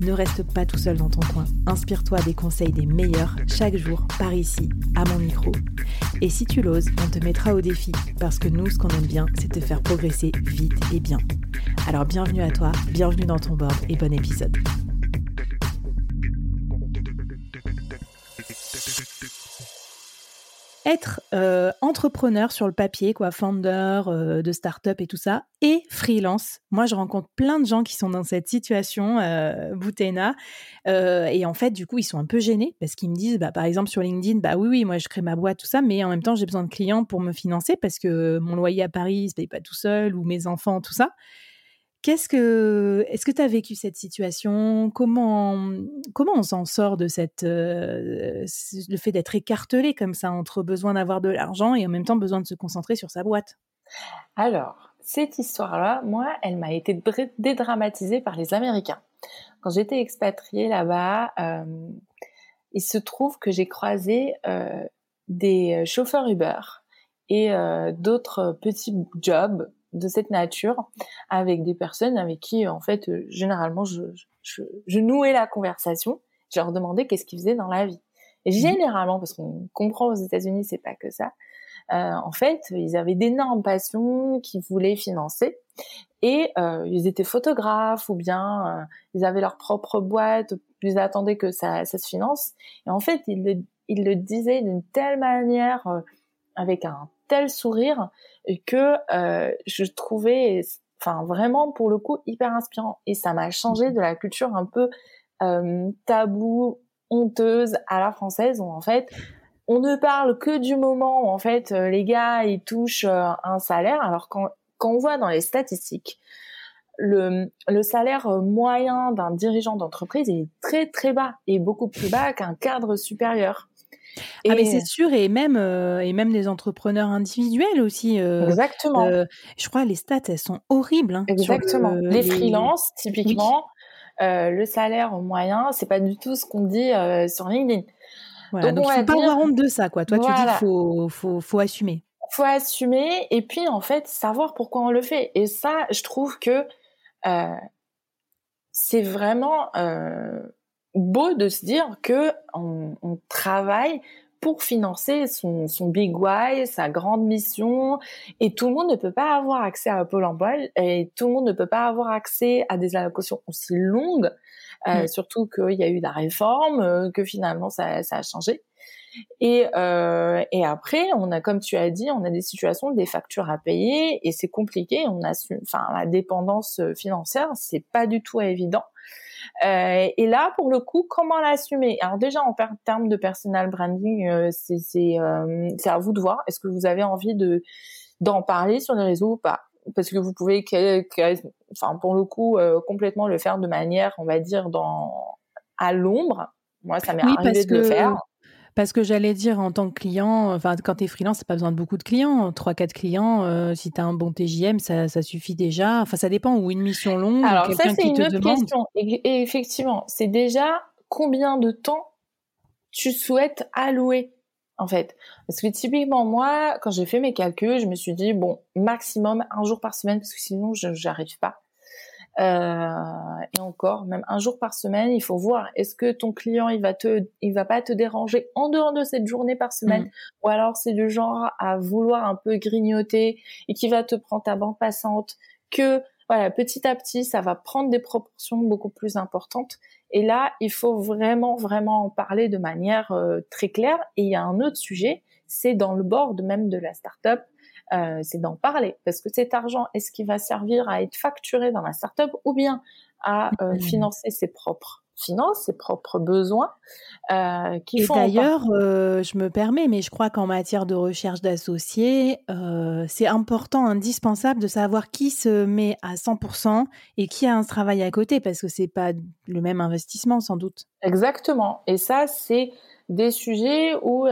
Ne reste pas tout seul dans ton coin. Inspire-toi des conseils des meilleurs chaque jour par ici, à mon micro. Et si tu l'oses, on te mettra au défi parce que nous, ce qu'on aime bien, c'est te faire progresser vite et bien. Alors bienvenue à toi, bienvenue dans ton board et bon épisode. Être euh, entrepreneur sur le papier, quoi, founder euh, de start-up et tout ça, et freelance. Moi, je rencontre plein de gens qui sont dans cette situation, euh, Boutena, et en fait, du coup, ils sont un peu gênés parce qu'ils me disent, bah, par exemple, sur LinkedIn, bah oui, oui, moi, je crée ma boîte, tout ça, mais en même temps, j'ai besoin de clients pour me financer parce que mon loyer à Paris, se paye pas tout seul, ou mes enfants, tout ça. Qu'est-ce que, est-ce que tu as vécu cette situation? Comment, comment on s'en sort de cette, le fait d'être écartelé comme ça entre besoin d'avoir de l'argent et en même temps besoin de se concentrer sur sa boîte? Alors, cette histoire-là, moi, elle m'a été dédramatisée par les Américains. Quand j'étais expatriée là-bas, il se trouve que j'ai croisé des chauffeurs Uber et d'autres petits jobs de cette nature avec des personnes avec qui, en fait, euh, généralement, je, je, je, nouais la conversation. Je leur demandais qu'est-ce qu'ils faisaient dans la vie. Et mmh généralement, parce qu'on comprend aux États-Unis, c'est pas que ça. Euh, en fait, ils avaient d'énormes passions qu'ils voulaient financer et euh, ils étaient photographes ou bien euh, ils avaient leur propre boîte, ils attendaient que ça, ça se finance. Et en fait, ils le, ils le disaient d'une telle manière, euh, avec un tel sourire que euh, je trouvais, enfin vraiment pour le coup hyper inspirant et ça m'a changé de la culture un peu euh, tabou, honteuse à la française où en fait on ne parle que du moment où en fait euh, les gars ils touchent un salaire alors quand on voit dans les statistiques le salaire moyen d'un dirigeant d'entreprise est très très bas et beaucoup plus bas qu'un cadre supérieur. Ah mais c'est sûr et même euh, et même les entrepreneurs individuels aussi. Euh, Exactement. Euh, je crois les stats elles sont horribles. Hein, Exactement. les, freelances typiquement, le salaire moyen c'est pas du tout ce qu'on dit sur LinkedIn. Voilà, donc, il faut pas avoir honte de ça quoi. Toi tu dis faut faut faut assumer. Faut assumer et puis en fait savoir pourquoi on le fait et ça je trouve que c'est vraiment beau de se dire que on, on travaille pour financer son, son, big why, sa grande mission, et tout le monde ne peut pas avoir accès à Pôle emploi, et tout le monde ne peut pas avoir accès à des allocations aussi longues, euh, mm. surtout qu'il y a eu la réforme, euh, que finalement ça, ça a changé. Et, euh, et après, on a, comme tu as dit, on a des situations, des factures à payer, et c'est compliqué. On a, enfin, la dépendance financière, c'est pas du tout évident. Euh, et là, pour le coup, comment l'assumer? Alors déjà, en termes de personal branding, euh, c'est euh, c'est à vous de voir. Est-ce que vous avez envie de d'en parler sur les réseaux ou pas? Parce que vous pouvez, enfin pour le coup, complètement le faire de manière, on va dire, dans à l'ombre. Moi, ça m'est arrivé de le faire. Parce que j'allais dire en tant que client, enfin quand tu es freelance, t'as pas besoin de beaucoup de clients, 3-4 clients, euh, si tu as un bon TJM, ça, ça, suffit déjà. Enfin ça dépend, ou une mission longue. Alors ça c'est une autre question. Et, effectivement, c'est déjà combien de temps tu souhaites allouer en fait? Parce que typiquement moi, quand j'ai fait mes calculs, je me suis dit bon maximum un jour par semaine parce que sinon je n'arrive pas. Euh, et encore, même un jour par semaine, il faut voir est-ce que ton client il va te, il va pas te déranger en dehors de cette journée par semaine, mm. ou alors c'est du genre à vouloir un peu grignoter et qui va te prendre ta bande passante, que voilà petit à petit ça va prendre des proportions beaucoup plus importantes. Et là, il faut vraiment vraiment en parler de manière euh, très claire. Et il y a un autre sujet, c'est dans le board même de la startup euh, c'est d'en parler parce que cet argent, est-ce qu'il va servir à être facturé dans la startup ou bien à euh, mmh. financer ses propres finances, ses propres besoins. Euh, qui et d'ailleurs, je me permets, mais je crois qu'en matière de recherche d'associés, c'est important, indispensable de savoir qui se met à 100% et qui a un travail à côté, parce que c'est pas le même investissement sans doute. Exactement. Et ça, c'est des sujets où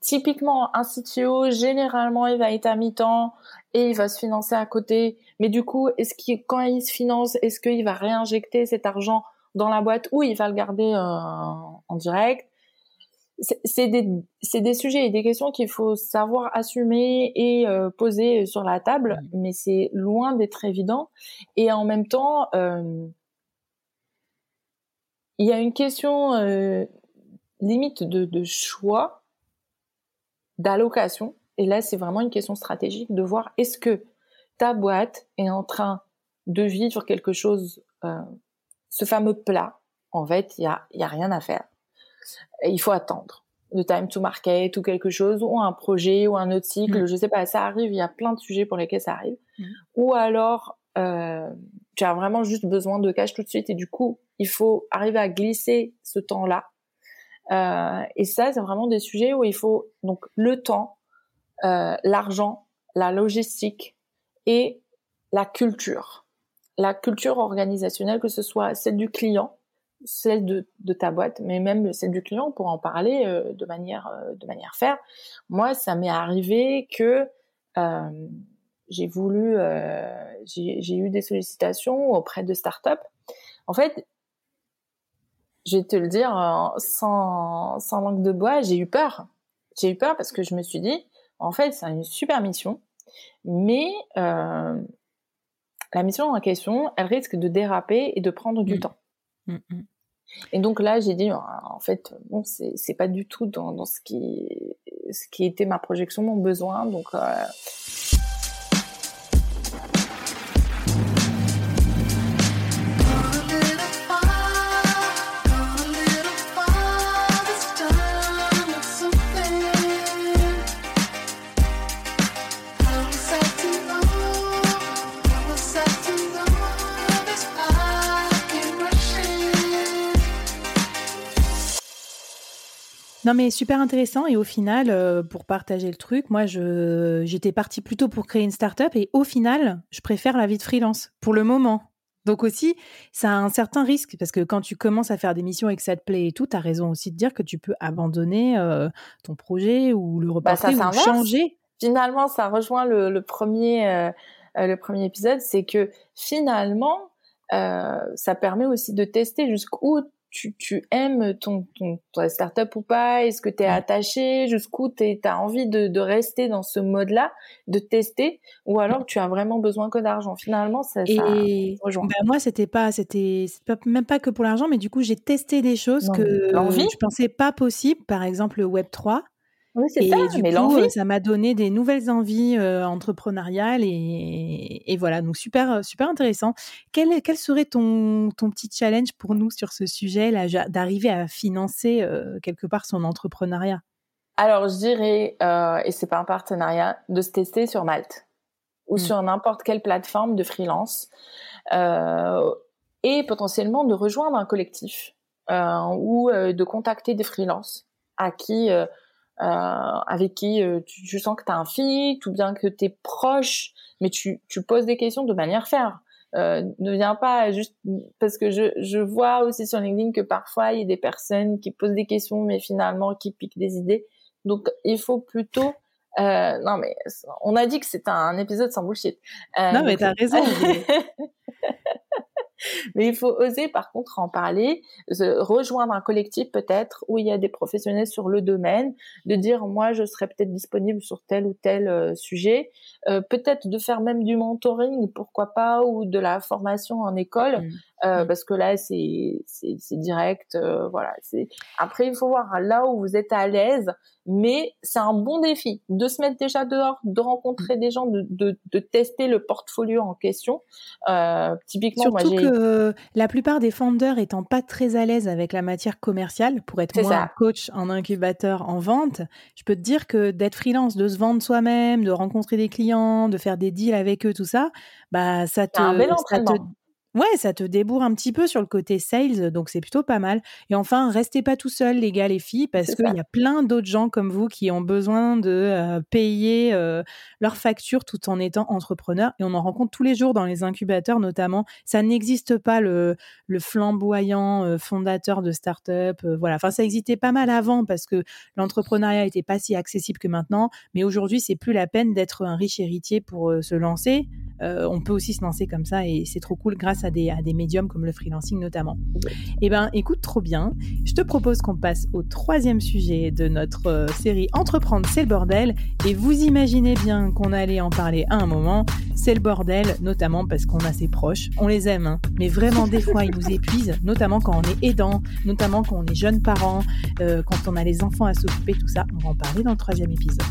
typiquement un CTO, généralement, il va être à mi-temps et il va se financer à côté. Mais du coup, est-ce qu'il, quand il se finance, est-ce qu'il va réinjecter cet argent dans la boîte ou il va le garder euh, en direct? C'est des, des, sujets et des questions qu'il faut savoir assumer et euh, poser sur la table, mais c'est loin d'être évident. Et en même temps, euh, il y a une question limite de, de choix, d'allocation. Et là, c'est vraiment une question stratégique de voir est-ce que ta boîte est en train de vivre quelque chose ce fameux plat, en fait, il y a, y a rien à faire. il faut attendre le time to market ou quelque chose, ou un projet ou un autre cycle, mm. je sais pas, ça arrive, il y a plein de sujets pour lesquels ça arrive. Mm. Ou alors, euh, tu as vraiment juste besoin de cash tout de suite et du coup, il faut arriver à glisser ce temps-là. Euh, et ça, c'est vraiment des sujets où il faut donc le temps, euh, l'argent, la logistique et la culture la culture organisationnelle, que ce soit celle du client, celle de, ta boîte, mais même celle du client pour en parler euh, de manière de manière faire. Moi, ça m'est arrivé que j'ai voulu, j'ai eu des sollicitations auprès de startups. En fait, je vais te le dire sans, sans langue de bois, j'ai eu peur. J'ai eu peur parce que je me suis dit, en fait, c'est une super mission, mais la mission en question, elle risque de déraper et de prendre du mm. temps. Mm, mm. Et donc là, j'ai dit, en fait, bon, c'est pas du tout dans, ce qui ce qui était ma projection, mon besoin. Donc euh, Non, mais super intéressant. Et au final, euh, pour partager le truc, moi, je, j'étais partie plutôt pour créer une start-up. Et au final, je préfère la vie de freelance pour le moment. Donc aussi, ça a un certain risque parce que quand tu commences à faire des missions et que ça te plaît et tout, tu as raison aussi de dire que tu peux abandonner euh, ton projet ou le bah, reporter ou changer. Finalement, ça rejoint le, premier, euh, le premier épisode, c'est que finalement, ça permet aussi de tester jusqu'où tu, tu aimes ton, ton, ta startup ou pas? Est-ce que tu es attaché? Jusqu'où tu as envie de, de, rester dans ce mode-là, de tester? Ou alors tu as vraiment besoin que d'argent? Finalement, ça, ça rejoint. Ben moi, c'était pas, c'était même pas que pour l'argent, mais du coup, j'ai testé des choses que je pensais pas possible. Par exemple, le Web 3. Oui, c'est ça, du mais coup, ça m'a donné des nouvelles envies euh, entrepreneuriales et, et, voilà, donc super, super intéressant. Quel, quel serait ton, ton petit challenge pour nous sur ce sujet, là, d'arriver à financer euh, quelque part son entrepreneuriat? Alors, je dirais, euh, et c'est pas un partenariat, de se tester sur Malte ou mmh. sur n'importe quelle plateforme de freelance euh, et potentiellement de rejoindre un collectif ou de contacter des freelances à qui euh, avec qui euh, tu, sens que tu as un fit, ou bien que tu es proche, mais tu, tu poses des questions de manière faire. Euh, ne viens pas juste parce que je, je vois aussi sur LinkedIn que parfois il y a des personnes qui posent des questions mais finalement qui piquent des idées. Donc il faut plutôt euh, non mais on a dit que c'était un épisode sans bullshit. Euh, non mais t'as raison. Mais il faut oser, par contre, en parler, rejoindre un collectif peut-être où il y a des professionnels sur le domaine, de dire moi je serais peut-être disponible sur tel ou tel euh, sujet, euh, peut-être de faire même du mentoring, pourquoi pas, ou de la formation en école, mmh. Euh, parce que là c'est c'est direct euh, voilà. C'est après il faut voir là où vous êtes à l'aise mais c'est un bon défi de se mettre déjà dehors de rencontrer des gens de, de, de tester le portfolio en question. Euh, typiquement surtout que la plupart des founders étant pas très à l'aise avec la matière commerciale pour être moi un coach en incubateur en vente je peux te dire que d'être freelance de se vendre soi-même de rencontrer des clients de faire des deals avec eux tout ça bah ça te, ça te Ouais, ça te débourre un petit peu sur le côté sales, donc c'est plutôt pas mal. Et enfin, restez pas tout seul, les gars, les filles, parce qu'il y a plein d'autres gens comme vous qui ont besoin de euh, payer euh, leurs factures tout en étant entrepreneurs. Et on en rencontre tous les jours dans les incubateurs, notamment. Ça n'existe pas le, le flamboyant euh, fondateur de start-up. voilà. Enfin, ça existait pas mal avant parce que l'entrepreneuriat n'était pas si accessible que maintenant. Mais aujourd'hui, c'est plus la peine d'être un riche héritier pour se lancer. On peut aussi se lancer comme ça et c'est trop cool grâce à à des, à des médiums comme le freelancing notamment. Eh ben, écoute, trop bien. Je te propose qu'on passe au troisième sujet de notre euh, série Entreprendre, c'est le bordel. Et vous imaginez bien qu'on allait en parler à un moment. C'est le bordel, notamment parce qu'on a ses proches. On les aime, hein. mais vraiment, des fois, ils nous épuisent, notamment quand on est aidant, notamment quand on est jeune parent, euh, quand on a les enfants à s'occuper, tout ça. On va en parler dans le troisième épisode.